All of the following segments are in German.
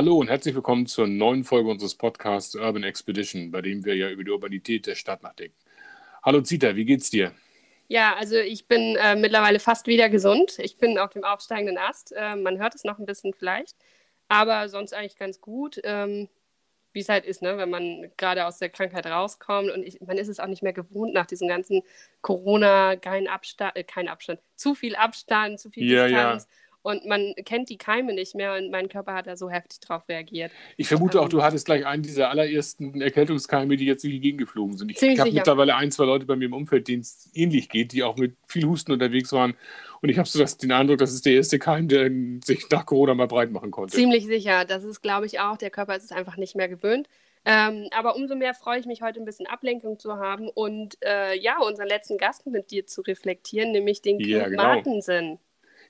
Hallo und herzlich willkommen zur neuen Folge unseres Podcasts Urban Expedition, bei dem wir ja über die Urbanität der Stadt nachdenken. Hallo Zita, wie geht's dir? Ja, also ich bin äh, mittlerweile fast wieder gesund. Ich bin auf dem aufsteigenden Ast. Äh, man hört es noch ein bisschen vielleicht, aber sonst eigentlich ganz gut. Ähm, wie es halt ist, ne? wenn man gerade aus der Krankheit rauskommt und ich, man ist es auch nicht mehr gewohnt nach diesem ganzen Corona, kein Abstand, äh, kein Abstand, zu viel Abstand, zu viel Ja, Distanz ja. Und man kennt die Keime nicht mehr und mein Körper hat da so heftig drauf reagiert. Ich vermute auch, Ähm, du hattest gleich einen dieser allerersten Erkältungskeime, die jetzt durch die Gegend geflogen sind. Ich habe mittlerweile ein, zwei Leute bei mir im Umfeld, denen es ähnlich geht, die auch mit viel Husten unterwegs waren. Und ich habe so das, den Eindruck, das ist der erste Keim, der sich nach Corona mal breit machen konnte. Ziemlich sicher. Das ist, glaube ich, auch. Der Körper ist es einfach nicht mehr gewöhnt. Ähm, aber umso mehr freue ich mich, heute ein bisschen Ablenkung zu haben und äh, ja, unseren letzten Gast mit dir zu reflektieren, nämlich den Ja, Knut genau. Martensen.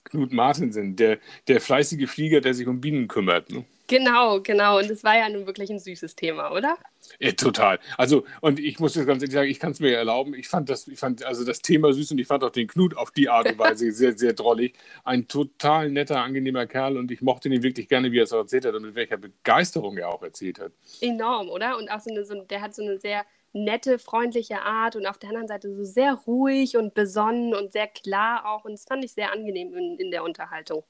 Knut Martensen, der, der fleißige Flieger, der sich um Bienen kümmert. Ne? Genau, genau. Und es war ja nun wirklich ein süßes Thema, oder? Ja, total. Also, und ich muss jetzt ganz ehrlich sagen, ich kann es mir erlauben. Ich fand das, ich fand also das Thema süß und ich fand auch den Knut auf die Art und Weise sehr, sehr drollig. Ein total netter, angenehmer Kerl und ich mochte ihn wirklich gerne, wie er es auch erzählt hat und mit welcher Begeisterung er auch erzählt hat. Enorm, oder? Und auch so eine, so, der hat so eine sehr nette, freundliche Art und auf der anderen Seite so sehr ruhig und besonnen und sehr klar auch. Und das fand ich sehr angenehm in, in der Unterhaltung.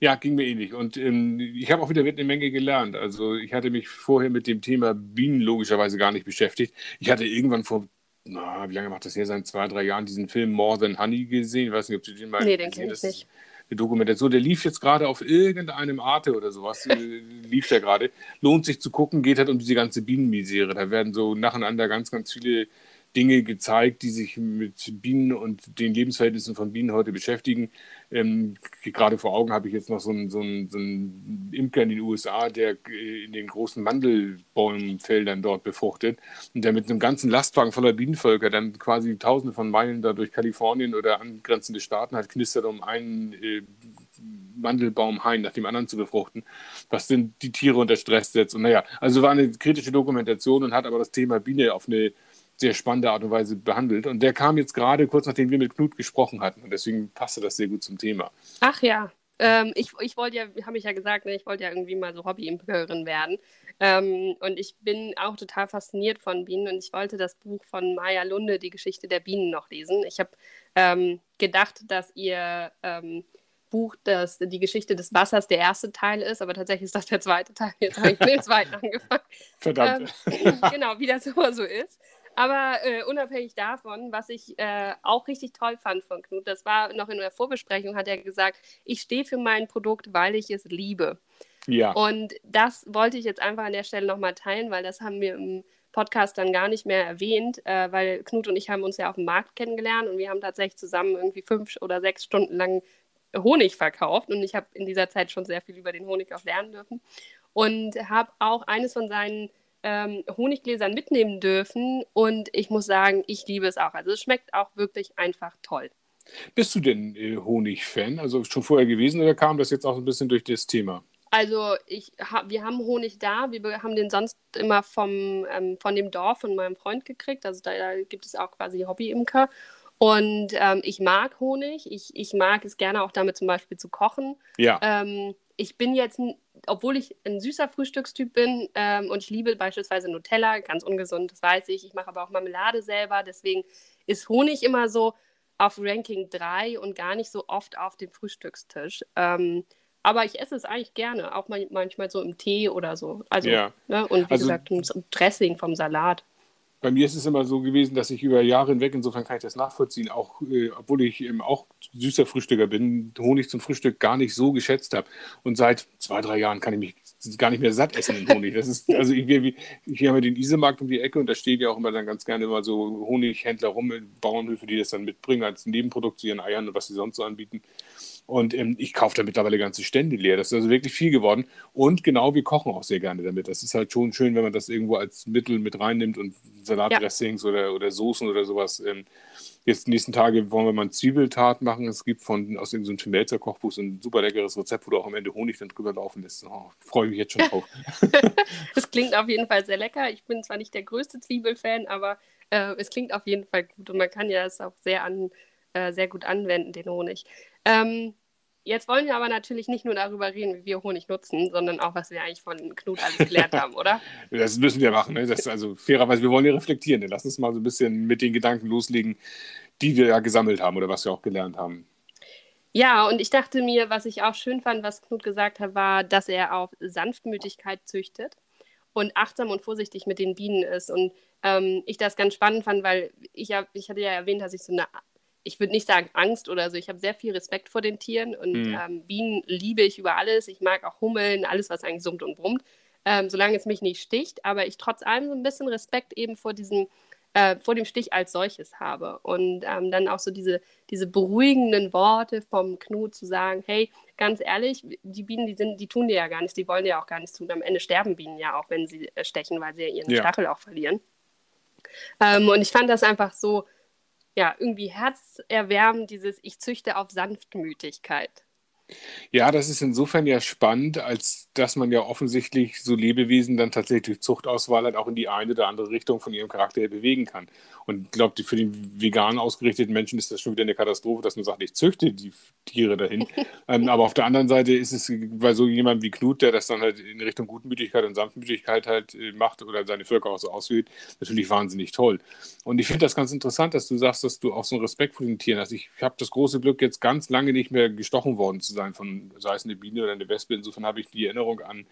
Ja, ging mir ähnlich. Und ähm, ich habe auch wieder eine Menge gelernt. Also ich hatte mich vorher mit dem Thema Bienen logischerweise gar nicht beschäftigt. Ich hatte irgendwann vor, na, wie lange macht das her sein? Zwei, drei Jahren diesen Film More Than Honey gesehen. Ich weiß nicht, ob du den mal Nee, den gesehen kenn ich hast. nicht. Eine Dokumentation, der lief jetzt gerade auf irgendeinem Arte oder sowas, äh, lief der gerade. Lohnt sich zu gucken, geht halt um diese ganze Bienenmisere. Da werden so nacheinander ganz, ganz viele Dinge gezeigt, die sich mit Bienen und den Lebensverhältnissen von Bienen heute beschäftigen. Ähm, gerade vor Augen habe ich jetzt noch so einen, so, einen, so einen Imker in den USA, der äh, in den großen Mandelbaumfeldern dort befruchtet und der mit einem ganzen Lastwagen voller Bienenvölker dann quasi tausende von Meilen da durch Kalifornien oder angrenzende Staaten hat knistert, um einen äh, Mandelbaumhain nach dem anderen zu befruchten, was denn die Tiere unter Stress setzt. Und naja, also war eine kritische Dokumentation und hat aber das Thema Biene auf eine sehr spannende Art und Weise behandelt. Und der kam jetzt gerade kurz nachdem wir mit Knut gesprochen hatten. Und deswegen passte das sehr gut zum Thema. Ach ja, ähm, ich, ich wollte ja, habe ich ja gesagt, ne, ich wollte ja irgendwie mal so Hobby-Imkerin werden. Ähm, und ich bin auch total fasziniert von Bienen und ich wollte das Buch von Maya Lunde, die Geschichte der Bienen, noch lesen. Ich habe ähm, gedacht, dass ihr ähm, Buch, das die Geschichte des Wassers der erste Teil ist, aber tatsächlich ist das der zweite Teil. Jetzt habe ich mit dem zweiten angefangen. Verdammt. Ähm, genau, wie das immer so ist. Aber äh, unabhängig davon, was ich äh, auch richtig toll fand von Knut, das war noch in der Vorbesprechung, hat er gesagt, ich stehe für mein Produkt, weil ich es liebe. ja. Und das wollte ich jetzt einfach an der Stelle nochmal teilen, weil das haben wir im Podcast dann gar nicht mehr erwähnt, äh, weil Knut und ich haben uns ja auf dem Markt kennengelernt und wir haben tatsächlich zusammen irgendwie fünf oder sechs Stunden lang Honig verkauft und ich habe in dieser Zeit schon sehr viel über den Honig auch lernen dürfen und habe auch eines von seinen ähm, Honiggläsern mitnehmen dürfen und ich muss sagen, ich liebe es auch. Also es schmeckt auch wirklich einfach toll. Bist du denn äh, Honig-Fan? Also schon vorher gewesen oder kam das jetzt auch ein bisschen durch das Thema? Also ich ha wir haben Honig da, wir be- haben den sonst immer vom, ähm, von dem Dorf von meinem Freund gekriegt. Also da, da gibt es auch quasi Hobbyimker. Und ähm, ich mag Honig. Ich, ich mag es gerne auch damit zum Beispiel zu kochen. Ja. Ähm, ich bin jetzt, obwohl ich ein süßer Frühstückstyp bin ähm, und ich liebe beispielsweise Nutella, ganz ungesund, das weiß ich. Ich mache aber auch Marmelade selber. Deswegen ist Honig immer so auf Ranking 3 und gar nicht so oft auf dem Frühstückstisch. Ähm, aber ich esse es eigentlich gerne, auch mal, manchmal so im Tee oder so. Also, Ja. ne? Und wie Also- gesagt, ein Dressing vom Salat. Bei mir ist es immer so gewesen, dass ich über Jahre hinweg, insofern kann ich das nachvollziehen, auch äh, obwohl ich ähm, auch süßer Frühstücker bin, Honig zum Frühstück gar nicht so geschätzt habe. Und seit zwei, drei Jahren kann ich mich gar nicht mehr satt essen in Honig. Das ist, also ich, wir, hier haben wir den Isemarkt um die Ecke und da stehen ja auch immer dann ganz gerne immer so Honighändler rum, Bauernhöfe, die das dann mitbringen als Nebenprodukt zu ihren Eiern und was sie sonst so anbieten. Und ähm, ich kaufe da mittlerweile ganze Stände leer. Das ist also wirklich viel geworden. Und genau, wir kochen auch sehr gerne damit. Das ist halt schon schön, wenn man das irgendwo als Mittel mit reinnimmt und Salatdressings oder, oder Soßen oder sowas. Ähm, jetzt die nächsten Tage wollen wir mal einen Zwiebeltart machen. Es gibt von aus irgendeinem Tim Melzer Kochbuch so ein super leckeres Rezept, wo du auch am Ende Honig dann drüber laufen lässt. Oh, Freue mich jetzt schon drauf. Das klingt auf jeden Fall sehr lecker. Ich bin zwar nicht der größte Zwiebelfan, aber äh, es klingt auf jeden Fall gut und man kann ja es auch sehr, an, äh, sehr gut anwenden, den Honig. Ähm, jetzt wollen wir aber natürlich nicht nur darüber reden, wie wir Honig nutzen, sondern auch, was wir eigentlich von Knut alles gelernt haben, oder? Das müssen wir machen. Ne? Das, also fairerweise, wir wollen ja reflektieren. Ne? Lass uns mal so ein bisschen mit den Gedanken loslegen, die wir ja gesammelt haben oder was wir auch gelernt haben. Ja, und ich dachte mir, was ich auch schön fand, was Knut gesagt hat, war, dass er auf Sanftmütigkeit züchtet und achtsam und vorsichtig mit den Bienen ist. Und ähm, ich das ganz spannend fand, weil ich, ja, ich hatte ja erwähnt, dass ich so eine, ich würde nicht sagen Angst oder so, ich habe sehr viel Respekt vor den Tieren und mhm. ähm, Bienen liebe ich über alles. Ich mag auch Hummeln, alles, was eigentlich summt und brummt, ähm, solange es mich nicht sticht. Aber ich trotz allem so ein bisschen Respekt eben vor diesem äh, vor dem Stich als solches habe. Und ähm, dann auch so diese, diese beruhigenden Worte vom Knut zu sagen, hey, ganz ehrlich, die Bienen, die, sind, die tun dir ja gar nichts, die wollen dir auch gar nichts tun. Am Ende sterben Bienen ja auch, wenn sie äh, stechen, weil sie ja ihren ja. Stachel auch verlieren. Ähm, und ich fand das einfach so, ja, irgendwie herzerwärmend, dieses Ich züchte auf Sanftmütigkeit. Ja, das ist insofern ja spannend, als dass man ja offensichtlich so Lebewesen dann tatsächlich durch Zuchtauswahl halt auch in die eine oder andere Richtung von ihrem Charakter her bewegen kann. Und ich glaube, für den vegan ausgerichteten Menschen ist das schon wieder eine Katastrophe, dass man sagt, ich züchte die Tiere dahin. ähm, aber auf der anderen Seite ist es bei so jemandem wie Knut, der das dann halt in Richtung Gutmütigkeit und Sanftmütigkeit halt äh, macht oder seine Völker auch so auswählt, natürlich wahnsinnig toll. Und ich finde das ganz interessant, dass du sagst, dass du auch so einen Respekt vor den Tieren hast. Ich habe das große Glück, jetzt ganz lange nicht mehr gestochen worden zu sein, von sei es eine Biene oder eine Wespe. Insofern habe ich die Erinnerung an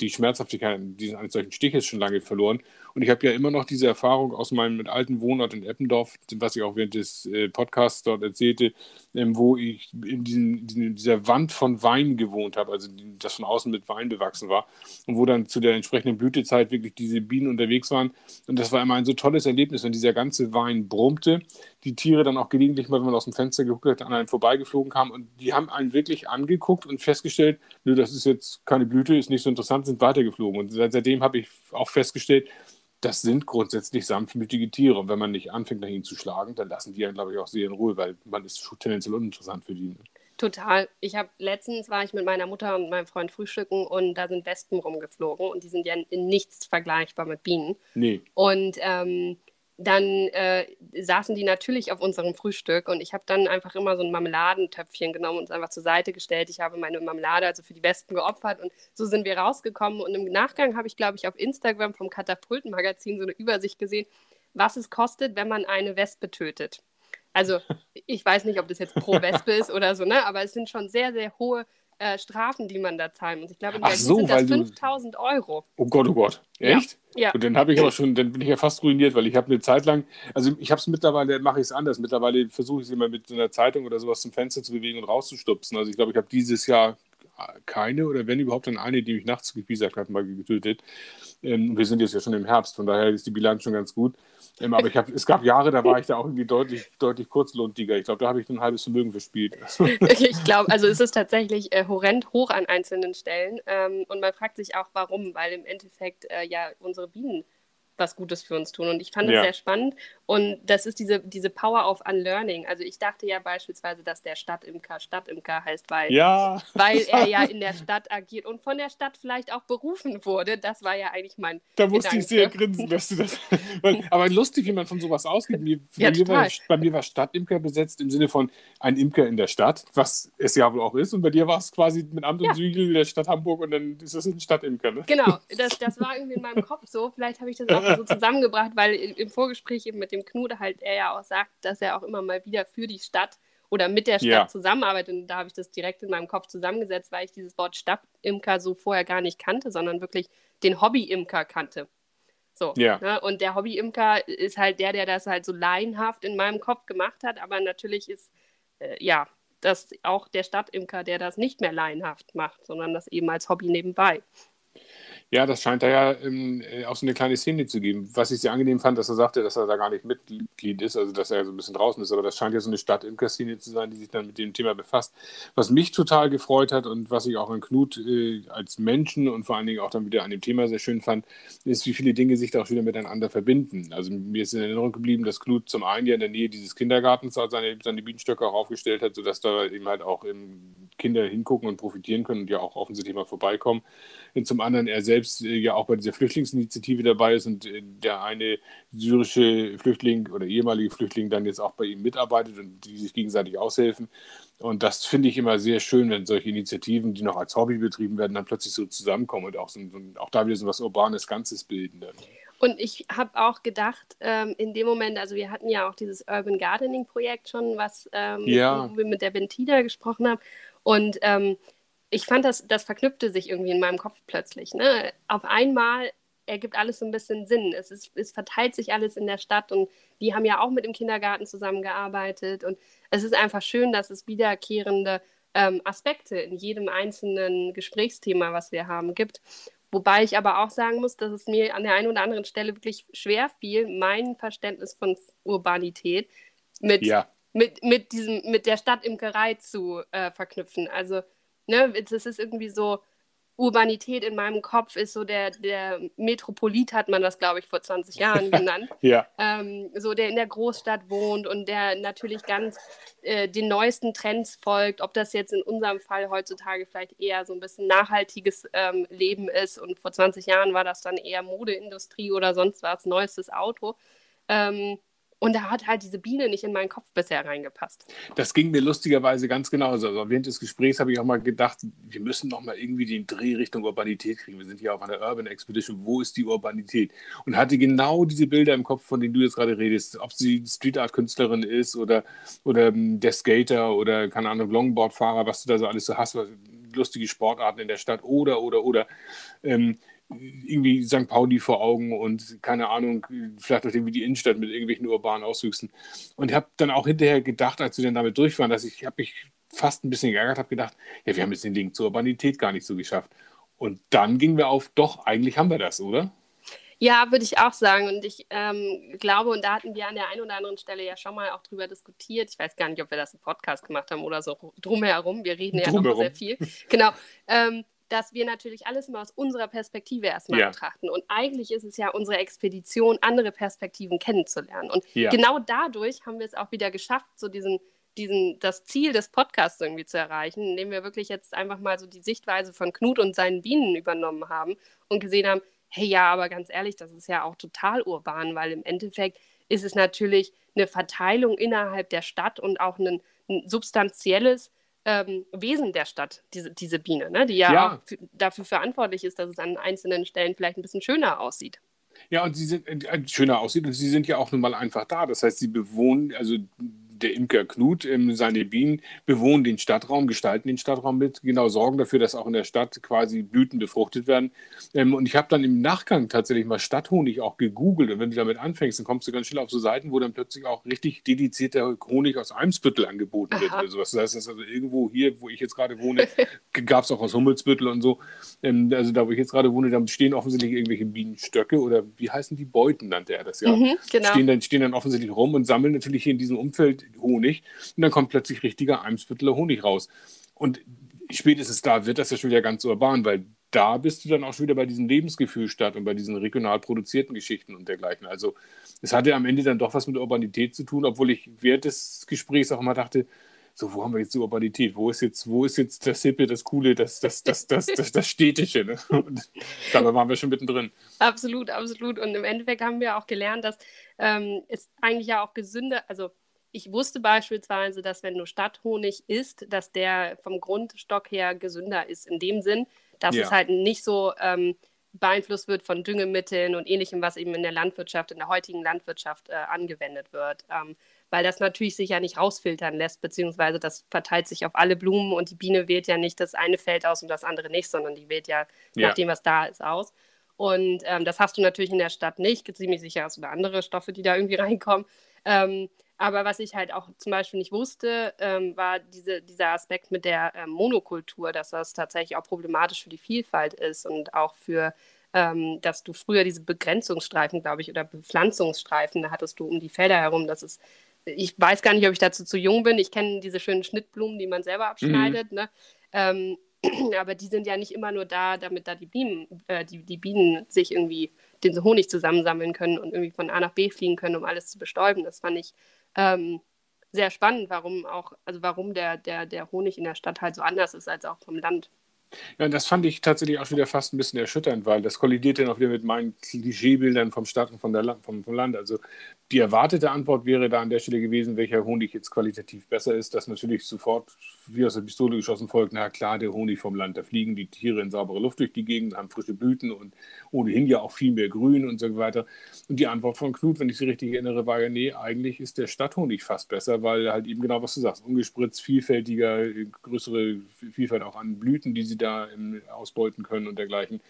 die Schmerzhaftigkeit eines solchen Stiches schon lange verloren. Und ich habe ja immer noch diese Erfahrung aus meinem alten Wohnort in Eppendorf, was ich auch während des äh, Podcasts dort erzählte, ähm, wo ich in, diesen, in, dieser Wand von Wein gewohnt habe, also das von außen mit Wein bewachsen war und wo dann zu der entsprechenden Blütezeit wirklich diese Bienen unterwegs waren. Und das war immer ein so tolles Erlebnis, wenn dieser ganze Wein brummte, die Tiere dann auch gelegentlich mal, wenn man aus dem Fenster geguckt hat, an einem vorbeigeflogen kamen und die haben einen wirklich angeguckt und festgestellt, nö, das ist jetzt keine Blüte, ist nicht so interessant, sind weitergeflogen. Und seitdem habe ich auch festgestellt, das sind grundsätzlich sanftmütige Tiere. Und wenn man nicht anfängt, nach ihnen zu schlagen, dann lassen die ja, glaube ich, auch sehr in Ruhe, weil man ist tendenziell uninteressant für die. Total. Ich habe letztens war ich mit meiner Mutter und meinem Freund frühstücken und da sind Wespen rumgeflogen und die sind ja in nichts vergleichbar mit Bienen. Nee. Und ähm, dann äh, saßen die natürlich auf unserem Frühstück und ich habe dann einfach immer so ein Marmeladentöpfchen genommen und es einfach zur Seite gestellt. Ich habe meine Marmelade also für die Wespen geopfert und so sind wir rausgekommen. Und im Nachgang habe ich, glaube ich, auf Instagram vom Katapultenmagazin so eine Übersicht gesehen, was es kostet, wenn man eine Wespe tötet. Also ich weiß nicht, ob das jetzt pro Wespe ist oder so, ne? aber es sind schon sehr, sehr hohe äh, Strafen, die man da zahlen muss. Ich glaube, in Berlin so, sind das 5000 Euro. Oh Gott, oh Gott. Echt? Ja. Und dann habe ich aber schon, dann bin ich ja fast ruiniert, weil ich habe eine Zeit lang, also ich habe es mittlerweile, mache ich es anders. Mittlerweile versuche ich es immer mit so einer Zeitung oder sowas zum Fenster zu bewegen und rauszustupsen. Also ich glaube, ich habe dieses Jahr keine oder wenn überhaupt dann eine, die mich nachts gepiesackt hat, mal getötet. Ähm, wir sind jetzt ja schon im Herbst, von daher ist die Bilanz schon ganz gut. Ähm, aber ich hab, es gab Jahre, da war ich da auch irgendwie deutlich, deutlich kurzlohntiger. Ich glaube, da habe ich ein halbes Vermögen verspielt. ich glaube, also es ist tatsächlich äh, horrend hoch an einzelnen Stellen. Ähm, und man fragt sich auch, warum, weil im Endeffekt äh, ja unsere Bienen was Gutes für uns tun. Und ich fand es ja. sehr spannend. Und das ist diese, diese Power of Unlearning. Also ich dachte ja beispielsweise, dass der Stadtimker Stadtimker heißt, weil, ja. weil er ja in der Stadt agiert und von der Stadt vielleicht auch berufen wurde. Das war ja eigentlich mein Da musste Gedanke. ich sehr grinsen, dass du das... aber lustig, wie man von sowas ausgeht. Mir, ja, mir war, bei mir war Stadtimker besetzt im Sinne von ein Imker in der Stadt, was es ja wohl auch ist. Und bei dir war es quasi mit Amt und ja. Sügel der Stadt Hamburg und dann ist es ein Stadtimker. Ne? Genau, das, das war irgendwie in meinem Kopf so. Vielleicht habe ich das auch so zusammengebracht, weil im Vorgespräch eben mit dem Knut halt er ja auch sagt, dass er auch immer mal wieder für die Stadt oder mit der Stadt ja. zusammenarbeitet. Und da habe ich das direkt in meinem Kopf zusammengesetzt, weil ich dieses Wort Stadtimker so vorher gar nicht kannte, sondern wirklich den Hobbyimker kannte. So. Ja. Ne? Und der Hobbyimker ist halt der, der das halt so laienhaft in meinem Kopf gemacht hat, aber natürlich ist äh, ja das auch der Stadtimker, der das nicht mehr laienhaft macht, sondern das eben als Hobby nebenbei. Ja, das scheint da ja ähm, äh, auch so eine kleine Szene zu geben. Was ich sehr angenehm fand, dass er sagte, dass er da gar nicht Mitglied ist, also dass er so ein bisschen draußen ist, aber das scheint ja so eine Stadt im Szene zu sein, die sich dann mit dem Thema befasst. Was mich total gefreut hat und was ich auch an Knut äh, als Menschen und vor allen Dingen auch dann wieder an dem Thema sehr schön fand, ist, wie viele Dinge sich da auch wieder miteinander verbinden. Also mir ist in Erinnerung geblieben, dass Knut zum einen ja in der Nähe dieses Kindergartens seine, seine Bienenstöcke auch aufgestellt hat, sodass da eben halt auch Kinder hingucken und profitieren können und ja auch offensichtlich mal vorbeikommen. Und zum anderen er selbst äh, ja auch bei dieser Flüchtlingsinitiative dabei ist und äh, der eine syrische Flüchtling oder ehemalige Flüchtling dann jetzt auch bei ihm mitarbeitet und die sich gegenseitig aushelfen. Und das finde ich immer sehr schön, wenn solche Initiativen, die noch als Hobby betrieben werden, dann plötzlich so zusammenkommen und auch, so, auch da wieder so was Urbanes Ganzes bilden. Dann. Und ich habe auch gedacht, ähm, in dem Moment, also wir hatten ja auch dieses Urban Gardening Projekt schon, was ähm, ja. wo wir mit der Ventina gesprochen haben. Und ähm, ich fand, das, das verknüpfte sich irgendwie in meinem Kopf plötzlich. Ne? Auf einmal ergibt alles so ein bisschen Sinn. Es, ist, es verteilt sich alles in der Stadt und die haben ja auch mit dem Kindergarten zusammengearbeitet. Und es ist einfach schön, dass es wiederkehrende ähm, Aspekte in jedem einzelnen Gesprächsthema, was wir haben, gibt. Wobei ich aber auch sagen muss, dass es mir an der einen oder anderen Stelle wirklich schwer fiel, mein Verständnis von Urbanität mit, ja. mit, mit, diesem, mit der Stadtimkerei zu äh, verknüpfen. Also, ne, es ist irgendwie so, Urbanität in meinem Kopf ist so der, der Metropolit, hat man das, glaube ich, vor 20 Jahren genannt. ja. Ähm, so der in der Großstadt wohnt und der natürlich ganz äh, den neuesten Trends folgt, ob das jetzt in unserem Fall heutzutage vielleicht eher so ein bisschen nachhaltiges ähm, Leben ist und vor 20 Jahren war das dann eher Modeindustrie oder sonst was, neuestes Auto. Ähm, und da hat halt diese Biene nicht in meinen Kopf bisher reingepasst. Das ging mir lustigerweise ganz genauso. Also während des Gesprächs habe ich auch mal gedacht, wir müssen noch mal irgendwie den Dreh Richtung Urbanität kriegen. Wir sind hier auf einer Urban Expedition. Wo ist die Urbanität? Und hatte genau diese Bilder im Kopf, von denen du jetzt gerade redest. Ob sie Street Art Künstlerin ist oder, oder ähm, der Skater oder, keine Ahnung, Longboardfahrer, was du da so alles so hast, lustige Sportarten in der Stadt oder, oder, oder. Ähm, irgendwie St. Pauli vor Augen und keine Ahnung, vielleicht auch irgendwie die Innenstadt mit irgendwelchen urbanen Auswüchsen. Und ich habe dann auch hinterher gedacht, als wir dann damit durch waren, dass ich, habe mich fast ein bisschen geärgert, habe gedacht, ja, wir haben jetzt den Link zur Urbanität gar nicht so geschafft. Und dann gingen wir auf, doch, eigentlich haben wir das, oder? Ja, würde ich auch sagen. Und ich ähm, glaube, und da hatten wir an der einen oder anderen Stelle ja schon mal auch drüber diskutiert. Ich weiß gar nicht, ob wir das im Podcast gemacht haben oder so drumherum. Wir reden ja noch sehr viel. Genau. Ähm, dass wir natürlich alles mal aus unserer Perspektive erstmal ja. betrachten. Und eigentlich ist es ja unsere Expedition, andere Perspektiven kennenzulernen. Und ja. genau dadurch haben wir es auch wieder geschafft, so diesen, diesen, das Ziel des Podcasts irgendwie zu erreichen, indem wir wirklich jetzt einfach mal so die Sichtweise von Knut und seinen Bienen übernommen haben und gesehen haben, hey ja, aber ganz ehrlich, das ist ja auch total urban, weil im Endeffekt ist es natürlich eine Verteilung innerhalb der Stadt und auch ein, ein substanzielles ähm, Wesen der Stadt, diese, diese Biene, ne? die ja, ja. auch dafür verantwortlich ist, dass es an einzelnen Stellen vielleicht ein bisschen schöner aussieht. Ja, und sie sind äh, schöner aussieht und sie sind ja auch nun mal einfach da. Das heißt, sie bewohnen, also der Imker Knut, ähm, seine Bienen bewohnen den Stadtraum, gestalten den Stadtraum mit, genau sorgen dafür, dass auch in der Stadt quasi Blüten befruchtet werden. Ähm, und ich habe dann im Nachgang tatsächlich mal Stadthonig auch gegoogelt. Und wenn du damit anfängst, dann kommst du ganz schnell auf so Seiten, wo dann plötzlich auch richtig dedizierter Honig aus Eimsbüttel angeboten Aha. wird oder sowas. Das heißt, also irgendwo hier, wo ich jetzt gerade wohne, gab es auch aus Hummelsbüttel und so. Ähm, also da, wo ich jetzt gerade wohne, da stehen offensichtlich irgendwelche Bienenstöcke oder wie heißen die Beuten, nannte er das ja. Mhm, genau. stehen, dann, stehen dann offensichtlich rum und sammeln natürlich hier in diesem Umfeld Honig und dann kommt plötzlich richtiger Eimsbütteler Honig raus. Und spätestens da wird das ja schon wieder ganz urban, weil da bist du dann auch schon wieder bei diesem Lebensgefühl statt und bei diesen regional produzierten Geschichten und dergleichen. Also es hatte am Ende dann doch was mit Urbanität zu tun, obwohl ich während des Gesprächs auch immer dachte, so, wo haben wir jetzt die Urbanität? Wo ist jetzt, wo ist jetzt das Hippe, das Coole, das, das, das, das, das, das Städtische? Ne? Dabei waren wir schon mittendrin. Absolut, absolut. Und im Endeffekt haben wir auch gelernt, dass ähm, es eigentlich ja auch gesünder, also ich wusste beispielsweise, dass wenn du Stadthonig isst, dass der vom Grundstock her gesünder ist. In dem Sinn, dass ja. es halt nicht so ähm, beeinflusst wird von Düngemitteln und ähnlichem, was eben in der Landwirtschaft, in der heutigen Landwirtschaft äh, angewendet wird. Ähm, weil das natürlich sich ja nicht rausfiltern lässt, beziehungsweise das verteilt sich auf alle Blumen und die Biene wählt ja nicht das eine Feld aus und das andere nicht, sondern die wählt ja, ja. nach dem, was da ist, aus. Und ähm, das hast du natürlich in der Stadt nicht. Ziemlich sicher hast du da andere Stoffe, die da irgendwie reinkommen. Ähm, aber was ich halt auch zum Beispiel nicht wusste, ähm, war diese, dieser Aspekt mit der ähm, Monokultur, dass das tatsächlich auch problematisch für die Vielfalt ist und auch für, ähm, dass du früher diese Begrenzungsstreifen, glaube ich, oder Bepflanzungsstreifen, da hattest du um die Felder herum. Das ist, ich weiß gar nicht, ob ich dazu zu jung bin. Ich kenne diese schönen Schnittblumen, die man selber abschneidet. Mhm. Ne? Ähm, aber die sind ja nicht immer nur da, damit da die Bienen, äh, die, die Bienen sich irgendwie den Honig zusammensammeln können und irgendwie von A nach B fliegen können, um alles zu bestäuben. Das fand ich ähm, sehr spannend, warum auch, also warum der, der, der Honig in der Stadt halt so anders ist als auch vom Land. Ja, das fand ich tatsächlich auch wieder fast ein bisschen erschütternd, weil das kollidiert dann auch wieder mit meinen Klischeebildern vom Stadt und von der, vom, vom Land. Also die erwartete Antwort wäre da an der Stelle gewesen, welcher Honig jetzt qualitativ besser ist, dass natürlich sofort wie aus der Pistole geschossen folgt, na klar, der Honig vom Land. Da fliegen die Tiere in saubere Luft durch die Gegend, haben frische Blüten und ohnehin ja auch viel mehr Grün und so weiter. Und die Antwort von Knut, wenn ich sie richtig erinnere, war ja, nee, eigentlich ist der Stadthonig fast besser, weil halt eben genau, was du sagst, ungespritzt, vielfältiger, größere Vielfalt auch an Blüten, die sie da ausbeuten können und dergleichen.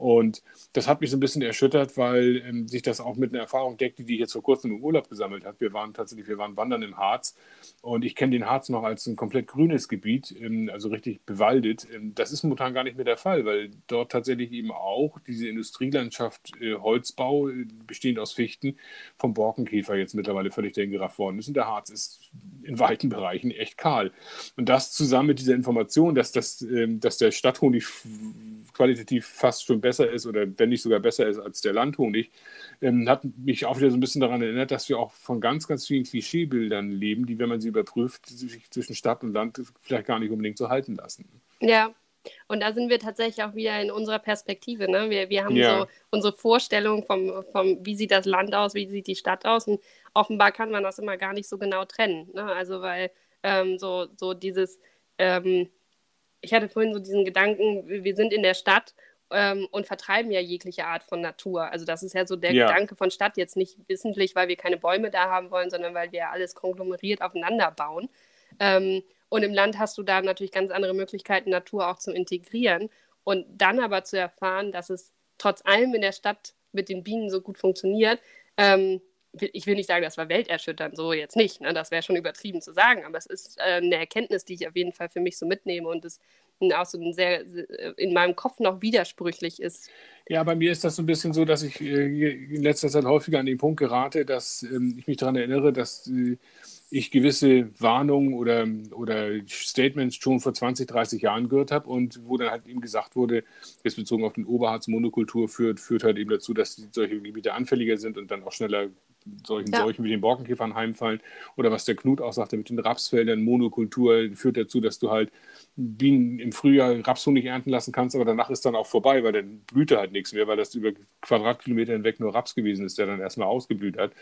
Und das hat mich so ein bisschen erschüttert, weil ähm, sich das auch mit einer Erfahrung deckte, die ich jetzt vor kurzem im Urlaub gesammelt habe. Wir waren tatsächlich, wir waren wandern im Harz und ich kenne den Harz noch als ein komplett grünes Gebiet, ähm, also richtig bewaldet. Ähm, das ist momentan gar nicht mehr der Fall, weil dort tatsächlich eben auch diese Industrielandschaft äh, Holzbau, äh, bestehend aus Fichten, vom Borkenkäfer jetzt mittlerweile völlig dahingerafft worden ist. Und der Harz ist in weiten Bereichen echt kahl. Und das zusammen mit dieser Information, dass, das, ähm, dass der Stadthonig qualitativ fast schon besser ist oder wenn nicht sogar besser ist als der Landhonig, ähm, hat mich auch wieder so ein bisschen daran erinnert, dass wir auch von ganz, ganz vielen Klischeebildern leben, die, wenn man sie überprüft, sich zwischen Stadt und Land vielleicht gar nicht unbedingt so halten lassen. Ja, und da sind wir tatsächlich auch wieder in unserer Perspektive. Ne? Wir, wir haben ja. so unsere Vorstellung vom, vom, wie sieht das Land aus, wie sieht die Stadt aus. Und offenbar kann man das immer gar nicht so genau trennen. Ne? Also weil ähm, so, so dieses, ähm, ich hatte vorhin so diesen Gedanken, wir sind in der Stadt ähm, und vertreiben ja jegliche Art von Natur. Also das ist ja so der ja. Gedanke von Stadt, jetzt nicht wissentlich, weil wir keine Bäume da haben wollen, sondern weil wir alles konglomeriert aufeinander bauen. Ähm, und im Land hast du da natürlich ganz andere Möglichkeiten, Natur auch zu integrieren. Und dann aber zu erfahren, dass es trotz allem in der Stadt mit den Bienen so gut funktioniert, ähm, ich will nicht sagen, das war welterschütternd, so jetzt nicht. Ne? Das wäre schon übertrieben zu sagen, aber es ist äh, eine Erkenntnis, die ich auf jeden Fall für mich so mitnehme und es auch so ein sehr in meinem Kopf noch widersprüchlich ist. Ja, bei mir ist das so ein bisschen so, dass ich äh, in letzter Zeit häufiger an den Punkt gerate, dass ähm, ich mich daran erinnere, dass äh, ich gewisse Warnungen oder, oder Statements schon vor 20, 30 Jahren gehört habe und wo dann halt eben gesagt wurde, jetzt bezogen auf den Oberharz Monokultur führt, führt halt eben dazu, dass solche Gebiete anfälliger sind und dann auch schneller solchen ja. Seuchen wie den Borkenkäfern heimfallen. Oder was der Knut auch sagte mit den Rapsfeldern, Monokultur führt dazu, dass du halt Bienen im Frühjahr Rapshonig ernten lassen kannst, aber danach ist dann auch vorbei, weil dann blüht halt nichts mehr, weil das über Quadratkilometer hinweg nur Raps gewesen ist, der dann erstmal ausgeblüht hat.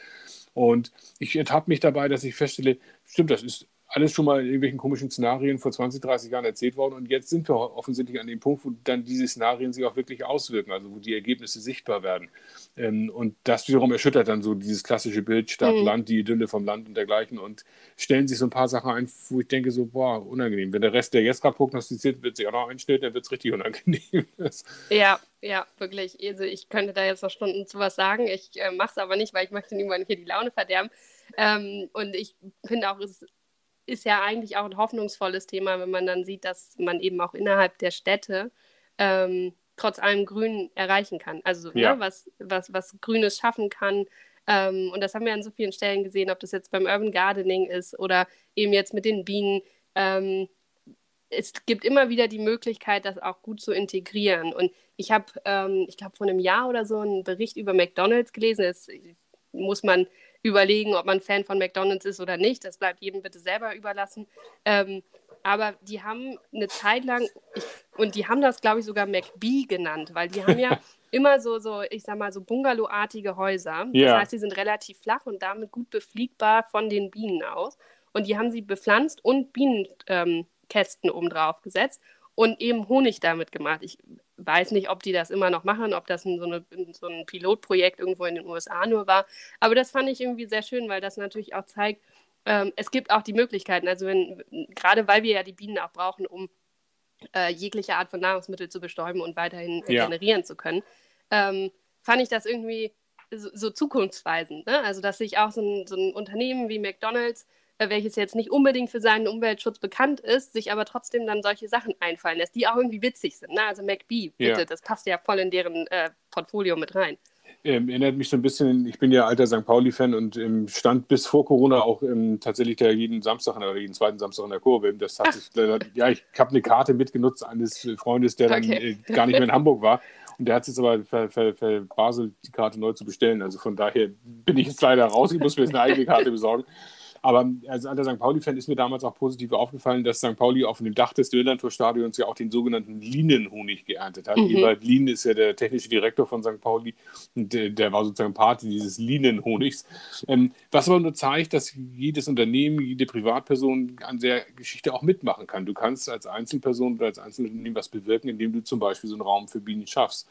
Und ich ertappe mich dabei, dass ich feststelle, stimmt, das ist alles schon mal in irgendwelchen komischen Szenarien vor 20, 30 Jahren erzählt worden. Und jetzt sind wir offensichtlich an dem Punkt, wo dann diese Szenarien sich auch wirklich auswirken, also wo die Ergebnisse sichtbar werden. Ähm, und das wiederum erschüttert dann so dieses klassische Bild Stadt, mhm. Land, die Idylle vom Land und dergleichen und stellen sich so ein paar Sachen ein, wo ich denke so, boah, unangenehm. Wenn der Rest, der jetzt gerade prognostiziert wird, sich auch noch einstellt, dann wird es richtig unangenehm. ja, ja, wirklich. Also ich könnte da jetzt noch Stunden zu was sagen. Ich äh, mache es aber nicht, weil ich möchte niemandem hier die Laune verderben. Ähm, und ich finde auch, es ist ja eigentlich auch ein hoffnungsvolles Thema, wenn man dann sieht, dass man eben auch innerhalb der Städte ähm, trotz allem Grün erreichen kann. Also ne, ja. ne, was, was, was Grünes schaffen kann. Ähm, und das haben wir an so vielen Stellen gesehen, ob das jetzt beim Urban Gardening ist oder eben jetzt mit den Bienen. Ähm, es gibt immer wieder die Möglichkeit, das auch gut zu integrieren. Und ich habe, ähm, ich glaube, vor einem Jahr oder so einen Bericht über McDonalds gelesen. Das muss man überlegen, ob man Fan von McDonald's ist oder nicht. Das bleibt jedem bitte selber überlassen. Ähm, aber die haben eine Zeit lang, ich, und die haben das, glaube ich, sogar McBee genannt, weil die haben ja immer so, so, ich sag mal, so Bungalow-artige Häuser. Das heißt, die sind relativ flach und damit gut befliegbar von den Bienen aus. Und die haben sie bepflanzt und Bienenkästen ähm, obendrauf gesetzt und eben Honig damit gemacht. Ich weiß nicht, ob die das immer noch machen, ob das ein, so, eine, so ein Pilotprojekt irgendwo in den USA nur war. Aber das fand ich irgendwie sehr schön, weil das natürlich auch zeigt, ähm, es gibt auch die Möglichkeiten. Also wenn, gerade weil wir ja die Bienen auch brauchen, um äh, jegliche Art von Nahrungsmittel zu bestäuben und weiterhin ja. generieren zu können, ähm, fand ich das irgendwie so, so zukunftsweisend. Ne? Also dass sich auch so ein, so ein Unternehmen wie McDonald's äh, welches jetzt nicht unbedingt für seinen Umweltschutz bekannt ist, sich aber trotzdem dann solche Sachen einfallen lässt, die auch irgendwie witzig sind. Ne? Also McBee, bitte, ja. das passt ja voll in deren äh, Portfolio mit rein. Ähm, erinnert mich so ein bisschen, ich bin ja alter St. Pauli-Fan und ähm, stand bis vor Corona auch ähm, tatsächlich der jeden Samstag oder jeden zweiten Samstag in der Kurve. Das hat sich, ja, ich habe eine Karte mitgenutzt eines Freundes, der dann okay. äh, gar nicht mehr in Hamburg war. Und der hat es jetzt aber ver, die Karte neu zu bestellen. Also von daher bin ich jetzt leider raus. Ich muss mir jetzt eine eigene Karte besorgen. Aber als alter St. Pauli-Fan ist mir damals auch positiv aufgefallen, dass St. Pauli auf dem Dach des Dönertor-Stadions ja auch den sogenannten Linenhonig geerntet hat. Mhm. Ewald Lien ist ja der technische Direktor von St. Pauli und der, der war sozusagen Party dieses Linenhonigs. Ähm, was aber nur zeigt, dass jedes Unternehmen, jede Privatperson an der Geschichte auch mitmachen kann. Du kannst als Einzelperson oder als Einzelunternehmen was bewirken, indem du zum Beispiel so einen Raum für Bienen schaffst.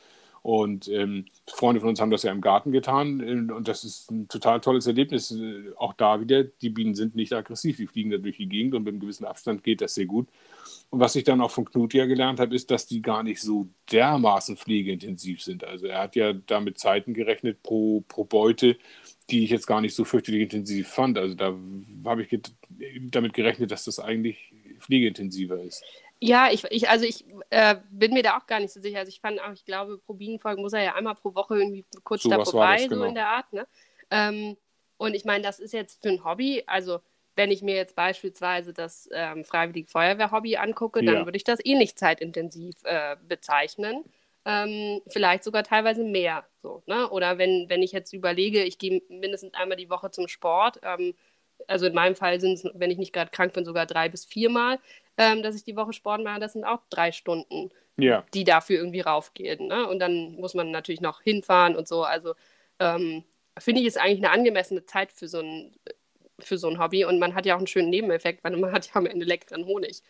Und ähm, Freunde von uns haben das ja im Garten getan äh, und das ist ein total tolles Erlebnis. Äh, auch da wieder, die Bienen sind nicht aggressiv, die fliegen da durch die Gegend und mit einem gewissen Abstand geht das sehr gut. Und was ich dann auch von Knut ja gelernt habe, ist, dass die gar nicht so dermaßen pflegeintensiv sind. Also er hat ja damit Zeiten gerechnet pro, pro Beute, die ich jetzt gar nicht so fürchterlich intensiv fand. Also da habe ich damit gerechnet, dass das eigentlich pflegeintensiver ist. Ja, ich, ich also ich äh, bin mir da auch gar nicht so sicher. Also ich fand auch, ich glaube, pro Bienenfolge muss er ja einmal pro Woche irgendwie kurz so da vorbei, das, genau. so in der Art. Ne? Ähm, und ich meine, das ist jetzt für ein Hobby, also wenn ich mir jetzt beispielsweise das ähm, Freiwillige Feuerwehr-Hobby angucke, dann ja. würde ich das eh nicht zeitintensiv äh, bezeichnen. Ähm, vielleicht sogar teilweise mehr. So, ne? Oder wenn, wenn ich jetzt überlege, ich gehe mindestens einmal die Woche zum Sport, ähm, also in meinem Fall sind es, wenn ich nicht gerade krank bin, sogar drei bis viermal, ähm, dass ich die Woche Sport mache, das sind auch drei Stunden, ja. die dafür irgendwie raufgehen. Ne? Und dann muss man natürlich noch hinfahren und so. Also ähm, finde ich, ist eigentlich eine angemessene Zeit für so ein für so ein Hobby und man hat ja auch einen schönen Nebeneffekt, weil man hat ja am Ende leckeren Honig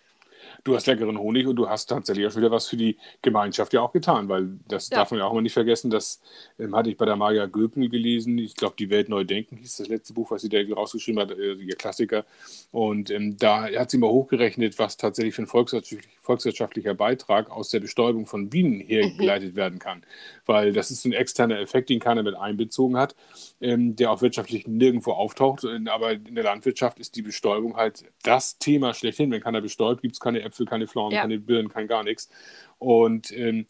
du hast leckeren Honig und du hast tatsächlich auch wieder was für die Gemeinschaft ja auch getan, weil das ja. darf man ja auch immer nicht vergessen, das ähm, hatte ich bei der Maja Göpel gelesen, ich glaube, Die Welt neu denken hieß das letzte Buch, was sie da rausgeschrieben hat, äh, ihr Klassiker und ähm, da hat sie mal hochgerechnet, was tatsächlich für ein volkswirtschaftlich, volkswirtschaftlicher Beitrag aus der Bestäubung von Bienen hergeleitet mhm. werden kann, weil das ist ein externer Effekt, den keiner mit einbezogen hat, ähm, der auch wirtschaftlich nirgendwo auftaucht, aber in der Landwirtschaft ist die Bestäubung halt das Thema schlechthin, wenn keiner bestäubt, gibt es keine Äpfel, keine Pflaumen, ja. keine Birnen, kein gar nichts. Und ähm,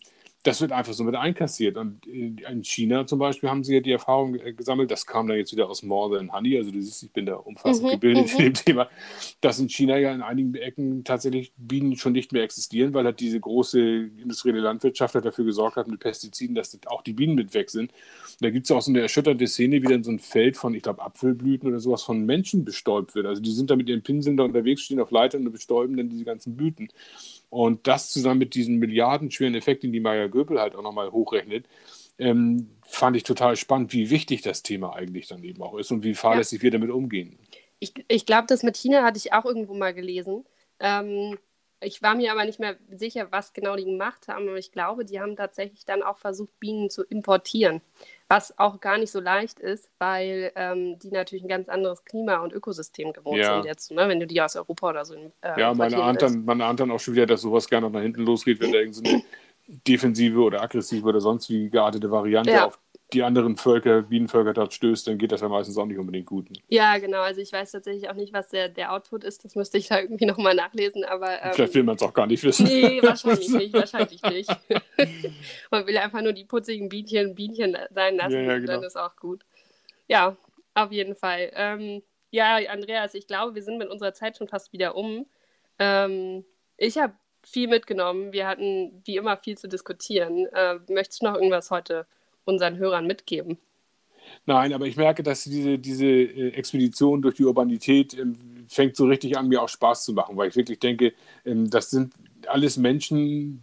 das wird einfach so mit einkassiert. Und in China zum Beispiel haben sie ja die Erfahrung äh, gesammelt, das kam dann jetzt wieder aus More Than Honey, also du siehst, ich bin da umfassend mhm, gebildet in mhm. dem Thema, dass in China ja in einigen Ecken tatsächlich Bienen schon nicht mehr existieren, weil halt diese große industrielle Landwirtschaft halt dafür gesorgt hat mit Pestiziden, dass auch die Bienen mit weg sind. Und da gibt es auch so eine erschütternde Szene, wie dann so ein Feld von, ich glaube, Apfelblüten oder sowas von Menschen bestäubt wird. Also die sind da mit ihren Pinseln da unterwegs, stehen auf Leitern und bestäuben dann diese ganzen Blüten. Und das zusammen mit diesem milliardenschweren Effekt, den die Maya Göpel halt auch nochmal hochrechnet, ähm, fand ich total spannend, wie wichtig das Thema eigentlich dann eben auch ist und wie fahrlässig ja. wir damit umgehen. Ich, ich glaube, das mit China hatte ich auch irgendwo mal gelesen. Ähm, ich war mir aber nicht mehr sicher, was genau die gemacht haben, aber ich glaube, die haben tatsächlich dann auch versucht, Bienen zu importieren was auch gar nicht so leicht ist, weil ähm, die natürlich ein ganz anderes Klima und Ökosystem gewohnt ja. sind jetzt, ne? wenn du die aus Europa oder so äh, Ja, meine ahnt, dann, man ahnt dann auch schon wieder, dass sowas gerne nach hinten losgeht, wenn da irgendeine defensive oder aggressive oder sonst wie geartete Variante ja. auf die anderen Völker, Bienenvölker dort stößt, dann geht das ja meistens auch nicht unbedingt gut. Ne? Ja, genau. Also ich weiß tatsächlich auch nicht, was der, der Output ist. Das müsste ich da irgendwie nochmal nachlesen. Aber, ähm, Vielleicht will man es auch gar nicht wissen. Nee, wahrscheinlich nicht. Wahrscheinlich nicht. man will einfach nur die putzigen Bienchen Bienchen sein lassen. Ja, ja, genau. Dann ist auch gut. Ja, auf jeden Fall. Ähm, ja, Andreas, ich glaube, wir sind mit unserer Zeit schon fast wieder um. Ähm, ich habe viel mitgenommen. Wir hatten wie immer viel zu diskutieren. Äh, möchtest du noch irgendwas heute unseren Hörern mitgeben? Nein, aber ich merke, dass diese, diese äh, Expedition durch die Urbanität ähm, fängt so richtig an, mir auch Spaß zu machen, weil ich wirklich denke, ähm, das sind alles Menschen,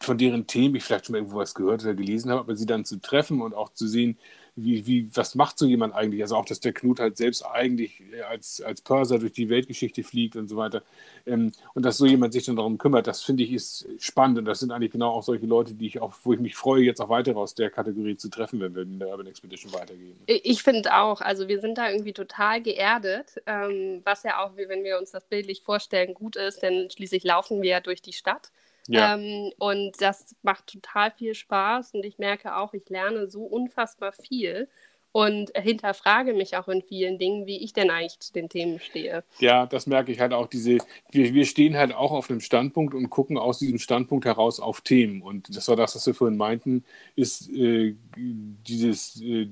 von deren Themen ich vielleicht schon irgendwo was gehört oder gelesen habe, aber sie dann zu treffen und auch zu sehen, wie, wie, was macht so jemand eigentlich? Also auch, dass der Knut halt selbst eigentlich äh, als, als Pörser durch die Weltgeschichte fliegt und so weiter. Ähm, und dass so jemand sich dann darum kümmert, das finde ich ist spannend. Und das sind eigentlich genau auch solche Leute, die ich auch, wo ich mich freue, jetzt auch weiter aus der Kategorie zu treffen, wenn wir in der Urban Expedition weitergehen. Ich finde auch, also wir sind da irgendwie total geerdet, ähm, was ja auch, wenn wir uns das bildlich vorstellen, gut ist, denn schließlich laufen wir ja durch die Stadt. Ja. Ähm, und das macht total viel Spaß und ich merke auch, ich lerne so unfassbar viel und hinterfrage mich auch in vielen Dingen, wie ich denn eigentlich zu den Themen stehe. Ja, das merke ich halt auch. Diese, wir, wir stehen halt auch auf einem Standpunkt und gucken aus diesem Standpunkt heraus auf Themen. Und das war das, was wir vorhin meinten, ist äh, dieses äh,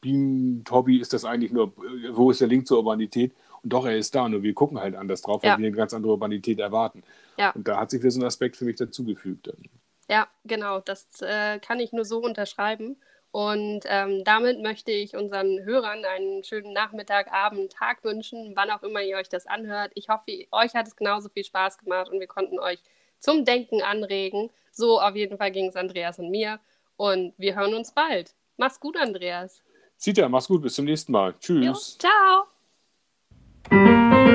Bienen-Hobby, ist das eigentlich nur, wo ist der Link zur Urbanität? Doch, er ist da, nur wir gucken halt anders drauf, weil ja. wir eine ganz andere Urbanität erwarten. Ja. Und da hat sich wieder so ein Aspekt für mich dazugefügt. Ja, genau, das äh, kann ich nur so unterschreiben. Und ähm, damit möchte ich unseren Hörern einen schönen Nachmittag, Abend, Tag wünschen, wann auch immer ihr euch das anhört. Ich hoffe, euch hat es genauso viel Spaß gemacht und wir konnten euch zum Denken anregen. So auf jeden Fall ging es Andreas und mir. Und wir hören uns bald. Mach's gut, Andreas. Sieht ja, mach's gut. Bis zum nächsten Mal. Tschüss. Jo, ciao. Thank you.